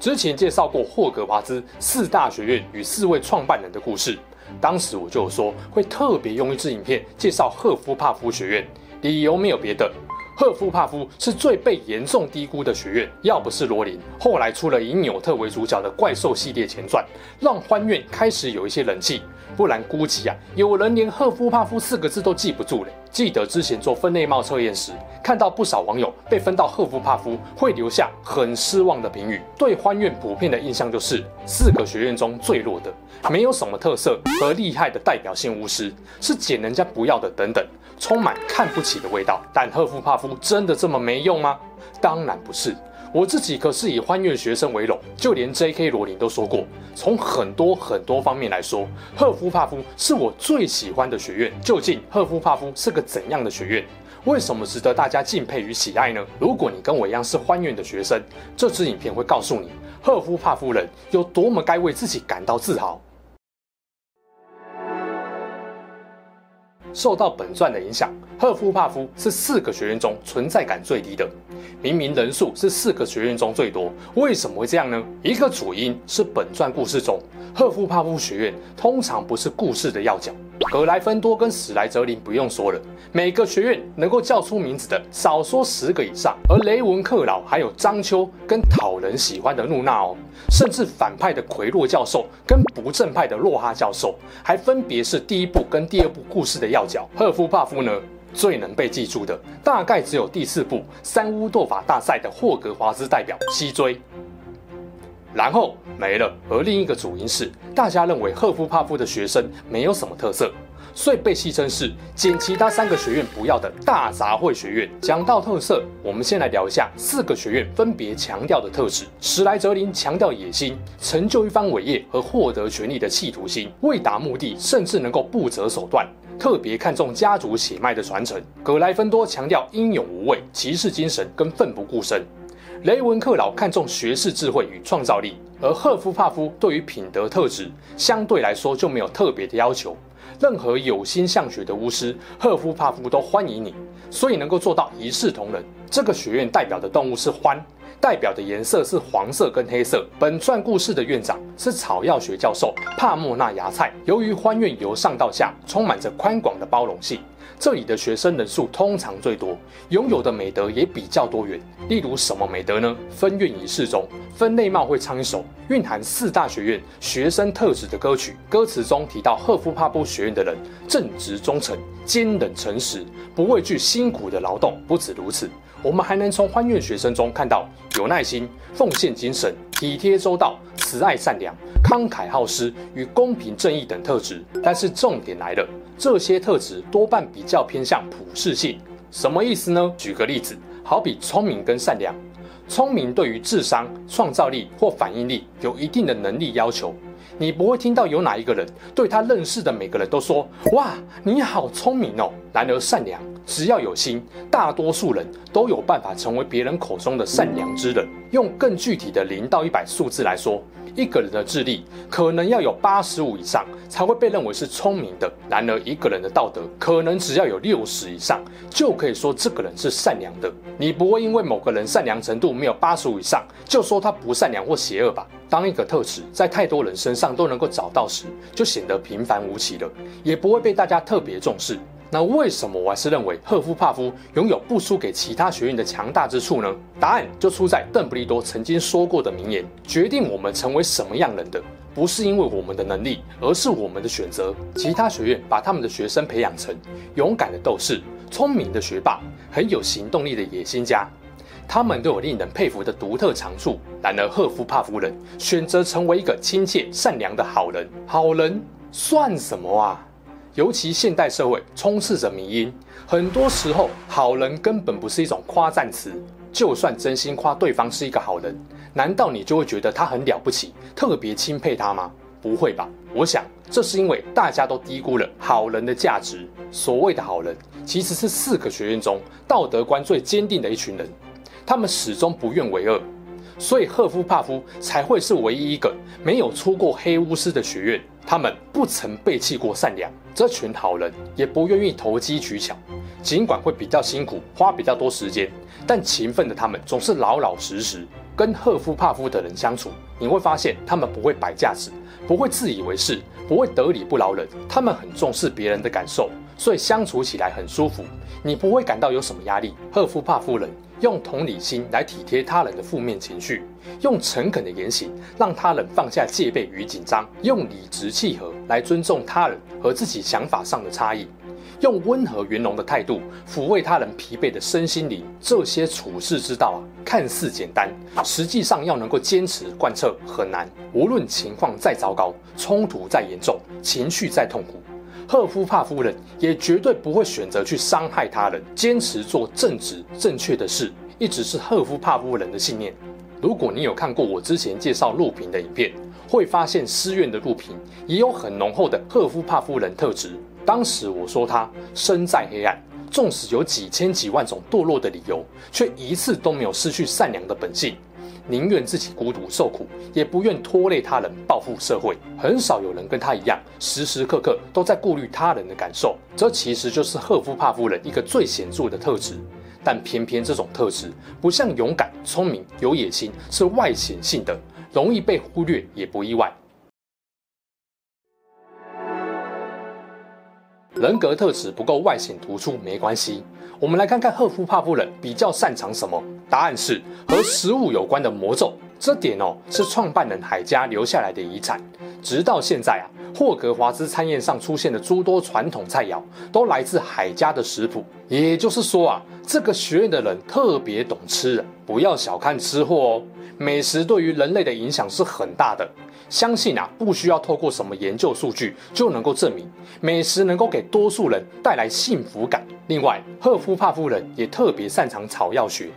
之前介绍过霍格华兹四大学院与四位创办人的故事，当时我就有说会特别用一支影片介绍赫夫帕夫学院，理由没有别的，赫夫帕夫是最被严重低估的学院，要不是罗琳后来出了以纽特为主角的怪兽系列前传，让欢院开始有一些人气，不然估计啊，有人连赫夫帕夫四个字都记不住嘞。记得之前做分类帽测验时，看到不少网友被分到赫夫帕夫，会留下很失望的评语。对欢院普遍的印象就是四个学院中最弱的，没有什么特色和厉害的代表性巫师，是捡人家不要的等等，充满看不起的味道。但赫夫帕夫真的这么没用吗？当然不是。我自己可是以欢院学生为荣，就连 J.K. 罗琳都说过，从很多很多方面来说，赫夫帕夫是我最喜欢的学院。究竟赫夫帕夫是个怎样的学院？为什么值得大家敬佩与喜爱呢？如果你跟我一样是欢院的学生，这支影片会告诉你，赫夫帕夫人有多么该为自己感到自豪。受到本传的影响，赫夫帕夫是四个学院中存在感最低的。明明人数是四个学院中最多，为什么会这样呢？一个主因是本传故事中，赫夫帕夫学院通常不是故事的要角。格莱芬多跟史莱哲林不用说了，每个学院能够叫出名字的少说十个以上。而雷文克劳还有张秋跟讨人喜欢的露娜哦，甚至反派的奎洛教授跟不正派的洛哈教授，还分别是第一部跟第二部故事的要角。赫夫帕夫呢，最能被记住的大概只有第四部三巫斗法大赛的霍格华兹代表西追。然后没了。而另一个主因是，大家认为赫夫帕夫的学生没有什么特色，所以被戏称是捡其他三个学院不要的大杂烩学院。讲到特色，我们先来聊一下四个学院分别强调的特质。史莱哲林强调野心、成就一番伟业和获得权力的企图心，为达目的甚至能够不择手段，特别看重家族血脉的传承。格莱芬多强调英勇无畏、骑士精神跟奋不顾身。雷文克劳看重学士智慧与创造力，而赫夫帕夫对于品德特质相对来说就没有特别的要求。任何有心向学的巫师，赫夫帕夫都欢迎你，所以能够做到一视同仁。这个学院代表的动物是獾。代表的颜色是黄色跟黑色。本传故事的院长是草药学教授帕莫纳芽菜。由于欢院由上到下充满着宽广的包容性，这里的学生人数通常最多，拥有的美德也比较多元。例如什么美德呢？分院仪式中，分内貌会唱一首蕴含四大学院学生特质的歌曲，歌词中提到赫夫帕布学院的人正直忠诚、坚忍诚实，不畏惧辛苦的劳动。不止如此。我们还能从欢院学生中看到有耐心、奉献精神、体贴周到、慈爱善良、慷慨好施与公平正义等特质。但是重点来了，这些特质多半比较偏向普适性。什么意思呢？举个例子，好比聪明跟善良。聪明对于智商、创造力或反应力有一定的能力要求。你不会听到有哪一个人对他认识的每个人都说：“哇，你好聪明哦。”然而善良，只要有心，大多数人都有办法成为别人口中的善良之人。用更具体的零到一百数字来说，一个人的智力可能要有八十五以上才会被认为是聪明的。然而一个人的道德可能只要有六十以上就可以说这个人是善良的。你不会因为某个人善良程度没有八十五以上就说他不善良或邪恶吧？当一个特质在太多人身上都能够找到时，就显得平凡无奇了，也不会被大家特别重视。那为什么我还是认为赫夫帕夫拥有不输给其他学院的强大之处呢？答案就出在邓布利多曾经说过的名言：决定我们成为什么样人的，不是因为我们的能力，而是我们的选择。其他学院把他们的学生培养成勇敢的斗士、聪明的学霸、很有行动力的野心家。他们都有令人佩服的独特长处，然而赫夫帕夫人选择成为一个亲切善良的好人。好人算什么啊？尤其现代社会充斥着迷因，很多时候好人根本不是一种夸赞词，就算真心夸对方是一个好人，难道你就会觉得他很了不起，特别钦佩他吗？不会吧？我想这是因为大家都低估了好人的价值。所谓的好人，其实是四个学院中道德观最坚定的一群人，他们始终不愿为恶，所以赫夫帕夫才会是唯一一个没有出过黑巫师的学院。他们不曾背弃过善良，这群好人也不愿意投机取巧，尽管会比较辛苦，花比较多时间，但勤奋的他们总是老老实实。跟赫夫帕夫的人相处，你会发现他们不会摆架子，不会自以为是，不会得理不饶人。他们很重视别人的感受，所以相处起来很舒服，你不会感到有什么压力。赫夫帕夫人用同理心来体贴他人的负面情绪，用诚恳的言行让他人放下戒备与紧张，用理直气和来尊重他人和自己想法上的差异。用温和圆融的态度抚慰他人疲惫的身心灵，这些处世之道啊，看似简单，实际上要能够坚持贯彻很难。无论情况再糟糕，冲突再严重，情绪再痛苦，赫夫帕夫人也绝对不会选择去伤害他人，坚持做正直正确的事，一直是赫夫帕夫人的信念。如果你有看过我之前介绍路平的影片，会发现诗苑的路平也有很浓厚的赫夫帕夫人特质。当时我说他身在黑暗，纵使有几千几万种堕落的理由，却一次都没有失去善良的本性，宁愿自己孤独受苦，也不愿拖累他人报复社会。很少有人跟他一样，时时刻刻都在顾虑他人的感受。这其实就是赫夫帕夫人一个最显著的特质。但偏偏这种特质不像勇敢、聪明、有野心，是外显性的，容易被忽略，也不意外。人格特质不够外显突出没关系，我们来看看赫夫帕夫人比较擅长什么？答案是和食物有关的魔咒。这点哦是创办人海家留下来的遗产，直到现在啊，霍格华兹餐宴上出现的诸多传统菜肴都来自海家的食谱。也就是说啊，这个学院的人特别懂吃，不要小看吃货哦，美食对于人类的影响是很大的。相信啊，不需要透过什么研究数据就能够证明，美食能够给多数人带来幸福感。另外，赫夫帕夫人也特别擅长草药学。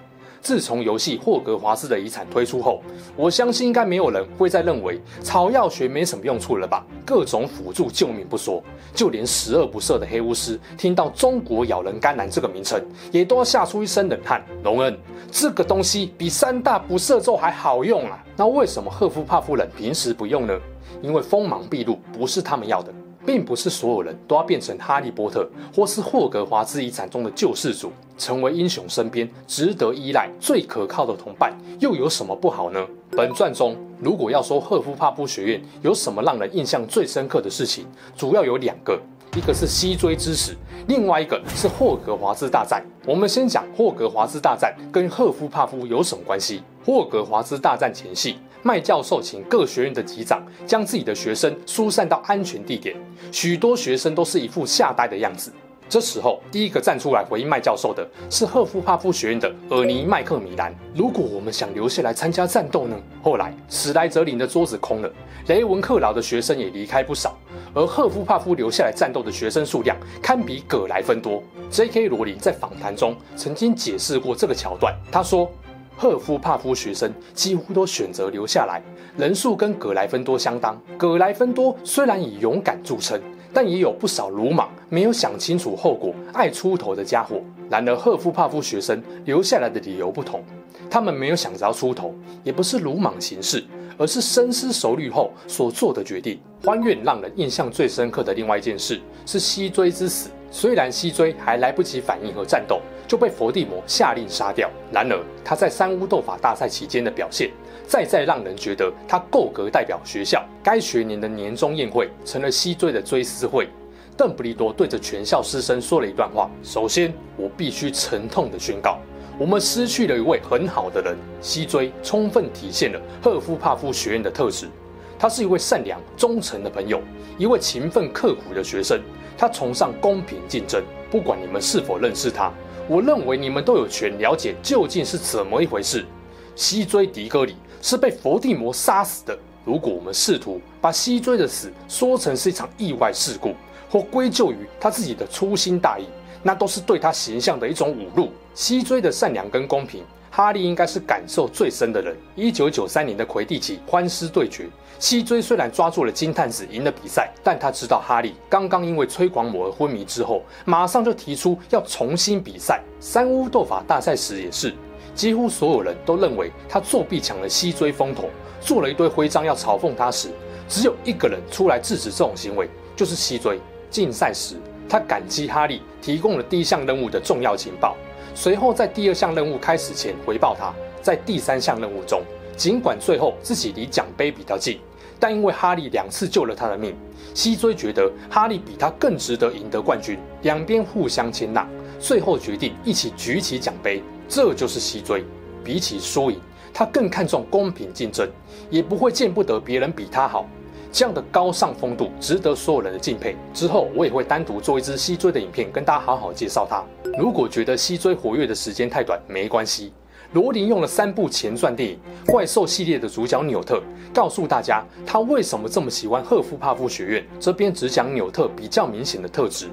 自从游戏《霍格华兹的遗产》推出后，我相信应该没有人会再认为草药学没什么用处了吧？各种辅助救命不说，就连十恶不赦的黑巫师听到“中国咬人甘蓝”这个名称，也都要吓出一身冷汗。龙恩，这个东西比三大不赦咒还好用啊！那为什么赫夫帕夫人平时不用呢？因为锋芒毕露不是他们要的。并不是所有人都要变成哈利波特或是霍格华兹遗产中的救世主，成为英雄身边值得依赖、最可靠的同伴，又有什么不好呢？本传中，如果要说赫夫帕夫学院有什么让人印象最深刻的事情，主要有两个，一个是西追之死，另外一个是霍格华兹大战。我们先讲霍格华兹大战跟赫夫帕夫有什么关系？霍格华兹大战前夕。麦教授请各学院的级长将自己的学生疏散到安全地点，许多学生都是一副吓呆的样子。这时候，第一个站出来回应麦教授的是赫夫帕夫学院的尔尼麦克米兰。如果我们想留下来参加战斗呢？后来，史莱哲林的桌子空了，雷文克劳的学生也离开不少，而赫夫帕夫留下来战斗的学生数量堪比葛莱芬多。J.K. 罗琳在访谈中曾经解释过这个桥段，他说。赫夫帕夫学生几乎都选择留下来，人数跟葛莱芬多相当。葛莱芬多虽然以勇敢著称，但也有不少鲁莽、没有想清楚后果、爱出头的家伙。然而，赫夫帕夫学生留下来的理由不同，他们没有想着要出头，也不是鲁莽行事，而是深思熟虑后所做的决定。欢院让人印象最深刻的另外一件事是西追之死。虽然西追还来不及反应和战斗，就被佛地魔下令杀掉。然而他在三巫斗法大赛期间的表现，再再让人觉得他够格代表学校。该学年的年终宴会成了西追的追思会。邓布利多对着全校师生说了一段话：“首先，我必须沉痛地宣告，我们失去了一位很好的人。西追充分体现了赫夫帕夫学院的特质。他是一位善良忠诚的朋友，一位勤奋刻苦的学生。”他崇尚公平竞争，不管你们是否认识他，我认为你们都有权了解究竟是怎么一回事。西追迪戈里是被佛地魔杀死的。如果我们试图把西追的死说成是一场意外事故，或归咎于他自己的粗心大意，那都是对他形象的一种侮辱。西追的善良跟公平，哈利应该是感受最深的人。一九九三年的魁地奇欢狮对决，西追虽然抓住了金探子赢了比赛，但他知道哈利刚刚因为催狂魔而昏迷之后，马上就提出要重新比赛。三巫斗法大赛时也是，几乎所有人都认为他作弊抢了西追风头，做了一堆徽章要嘲讽他时，只有一个人出来制止这种行为，就是西追。竞赛时，他感激哈利提供了第一项任务的重要情报。随后，在第二项任务开始前回报他，在第三项任务中，尽管最后自己离奖杯比较近，但因为哈利两次救了他的命，西追觉得哈利比他更值得赢得冠军，两边互相谦让，最后决定一起举起奖杯。这就是西追，比起输赢，他更看重公平竞争，也不会见不得别人比他好。这样的高尚风度值得所有人的敬佩。之后我也会单独做一支西追的影片，跟大家好好介绍他。如果觉得西追活跃的时间太短，没关系。罗琳用了三部前传电影《怪兽》系列的主角纽特，告诉大家他为什么这么喜欢赫夫帕夫学院。这边只讲纽特比较明显的特质：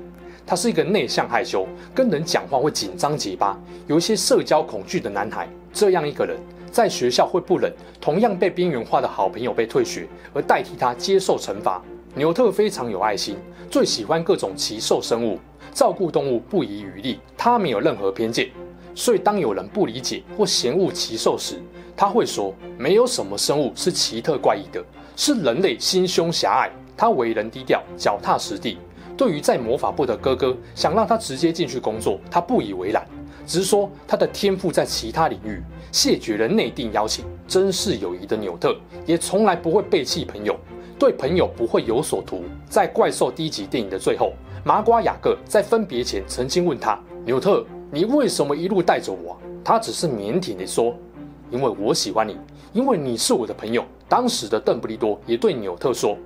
他是一个内向害羞、跟人讲话会紧张结巴、有一些社交恐惧的男孩。这样一个人。在学校会不忍同样被边缘化的好朋友被退学，而代替他接受惩罚。纽特非常有爱心，最喜欢各种奇兽生物，照顾动物不遗余力。他没有任何偏见，所以当有人不理解或嫌恶奇兽时，他会说：没有什么生物是奇特怪异的，是人类心胸狭隘。他为人低调，脚踏实地。对于在魔法部的哥哥想让他直接进去工作，他不以为然。直说他的天赋在其他领域，谢绝了内定邀请。珍视友谊的纽特也从来不会背弃朋友，对朋友不会有所图。在怪兽第一集电影的最后，麻瓜雅各在分别前曾经问他：“纽特，你为什么一路带着我？”他只是腼腆地说：“因为我喜欢你，因为你是我的朋友。”当时的邓布利多也对纽特说：“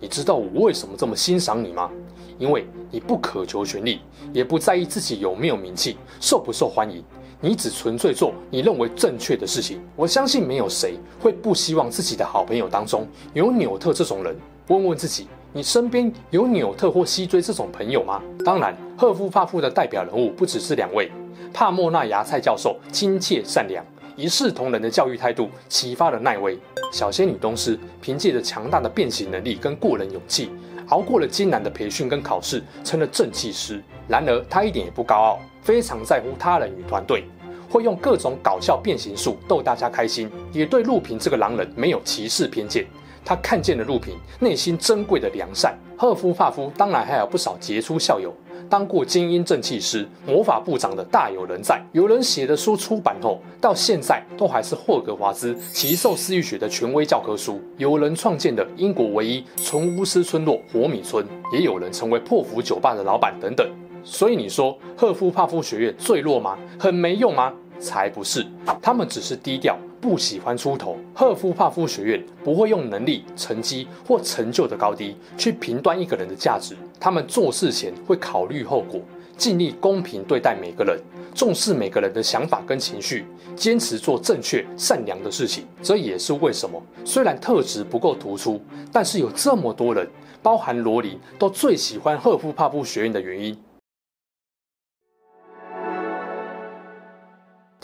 你知道我为什么这么欣赏你吗？”因为你不渴求权力，也不在意自己有没有名气、受不受欢迎，你只纯粹做你认为正确的事情。我相信没有谁会不希望自己的好朋友当中有纽特这种人。问问自己，你身边有纽特或西追这种朋友吗？当然，赫夫帕夫的代表人物不只是两位。帕莫纳芽菜教授亲切善良、一视同仁的教育态度启发了奈威。小仙女东施凭借着强大的变形能力跟过人勇气。熬过了艰难的培训跟考试，成了正气师。然而，他一点也不高傲，非常在乎他人与团队，会用各种搞笑变形术逗大家开心，也对陆平这个狼人没有歧视偏见。他看见了陆平内心珍贵的良善。赫夫帕夫当然还有不少杰出校友。当过精英正气师、魔法部长的大有人在。有人写的书出版后，到现在都还是霍格华兹奇兽饲育学的权威教科书。有人创建的英国唯一纯巫师村落——活米村，也有人成为破釜酒吧的老板等等。所以你说赫夫帕夫学院坠落吗？很没用吗？才不是，他们只是低调。不喜欢出头，赫夫帕夫学院不会用能力、成绩或成就的高低去评断一个人的价值。他们做事前会考虑后果，尽力公平对待每个人，重视每个人的想法跟情绪，坚持做正确、善良的事情。这也是为什么，虽然特质不够突出，但是有这么多人，包含罗琳，都最喜欢赫夫帕夫学院的原因。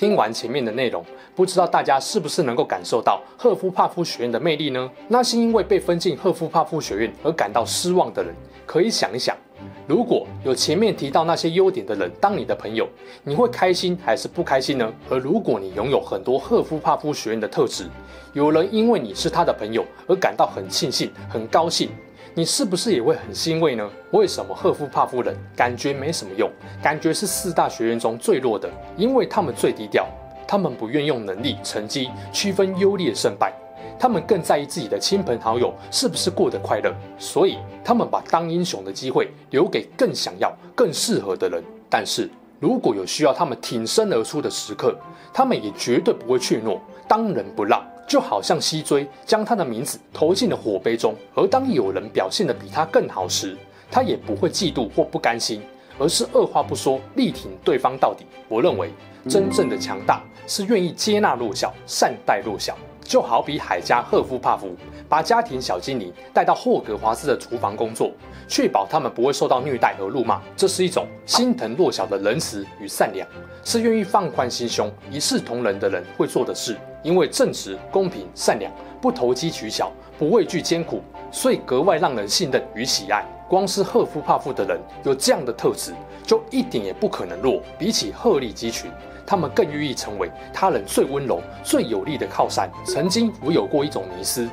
听完前面的内容，不知道大家是不是能够感受到赫夫帕夫学院的魅力呢？那些因为被分进赫夫帕夫学院而感到失望的人，可以想一想，如果有前面提到那些优点的人当你的朋友，你会开心还是不开心呢？而如果你拥有很多赫夫帕夫学院的特质，有人因为你是他的朋友而感到很庆幸、很高兴。你是不是也会很欣慰呢？为什么赫夫帕夫人感觉没什么用？感觉是四大学院中最弱的，因为他们最低调，他们不愿用能力、成绩区分优劣胜败，他们更在意自己的亲朋好友是不是过得快乐，所以他们把当英雄的机会留给更想要、更适合的人。但是如果有需要他们挺身而出的时刻，他们也绝对不会怯懦，当仁不让。就好像西追将他的名字投进了火杯中，而当有人表现得比他更好时，他也不会嫉妒或不甘心，而是二话不说力挺对方到底。我认为真正的强大是愿意接纳弱小，善待弱小。就好比海加赫夫帕夫把家庭小精灵带到霍格华兹的厨房工作，确保他们不会受到虐待和辱骂。这是一种心疼弱小的仁慈与善良，是愿意放宽心胸、一视同仁的人会做的事。因为正直、公平、善良，不投机取巧，不畏惧艰苦，所以格外让人信任与喜爱。光是赫夫帕夫的人有这样的特质，就一点也不可能弱。比起鹤立鸡群，他们更愿意成为他人最温柔、最有力的靠山。曾经我有过一种迷思，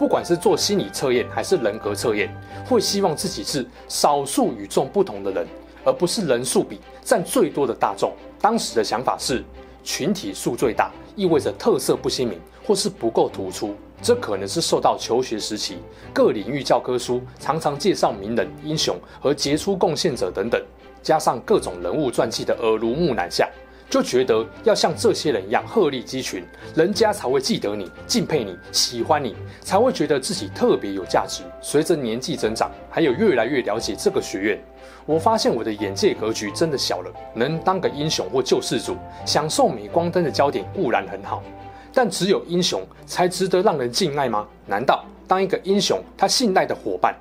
不管是做心理测验还是人格测验，会希望自己是少数与众不同的人，而不是人数比占最多的大众。当时的想法是，群体数最大，意味着特色不鲜明或是不够突出。这可能是受到求学时期各领域教科书常常介绍名人、英雄和杰出贡献者等等，加上各种人物传记的耳濡目染下，就觉得要像这些人一样鹤立鸡群，人家才会记得你、敬佩你、喜欢你，才会觉得自己特别有价值。随着年纪增长，还有越来越了解这个学院，我发现我的眼界格局真的小了。能当个英雄或救世主，享受镁光灯的焦点固然很好。但只有英雄才值得让人敬爱吗？难道当一个英雄，他信赖的伙伴，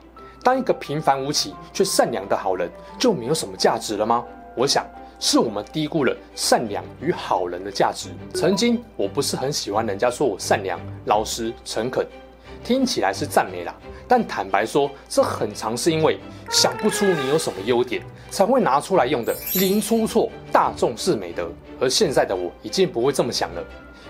当一个平凡无奇却善良的好人，就没有什么价值了吗？我想是我们低估了善良与好人的价值。曾经我不是很喜欢人家说我善良、老实、诚恳，听起来是赞美啦。但坦白说，这很常是因为想不出你有什么优点，才会拿出来用的零出错、大众是美德。而现在的我已经不会这么想了。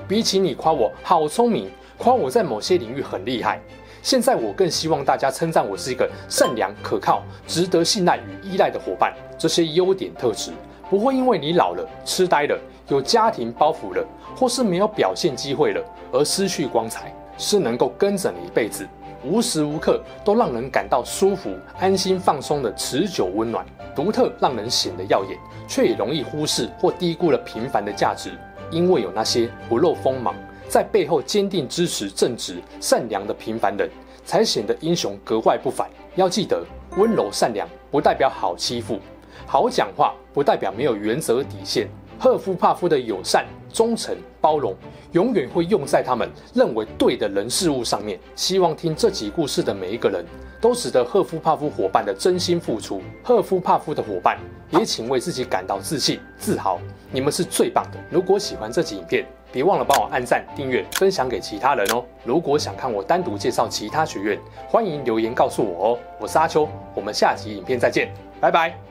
比起你夸我好聪明，夸我在某些领域很厉害，现在我更希望大家称赞我是一个善良、可靠、值得信赖与依赖的伙伴。这些优点特质不会因为你老了、痴呆了、有家庭包袱了，或是没有表现机会了而失去光彩，是能够跟着你一辈子，无时无刻都让人感到舒服、安心、放松的持久温暖，独特让人显得耀眼，却也容易忽视或低估了平凡的价值。因为有那些不露锋芒，在背后坚定支持正直、善良的平凡人，才显得英雄格外不凡。要记得，温柔善良不代表好欺负，好讲话不代表没有原则底线。赫夫帕夫的友善、忠诚、包容，永远会用在他们认为对的人事物上面。希望听这集故事的每一个人，都值得赫夫帕夫伙伴的真心付出。赫夫帕夫的伙伴，也请为自己感到自信、自豪。你们是最棒的！如果喜欢这集影片，别忘了帮我按赞、订阅、分享给其他人哦。如果想看我单独介绍其他学院，欢迎留言告诉我哦。我是阿秋，我们下集影片再见，拜拜。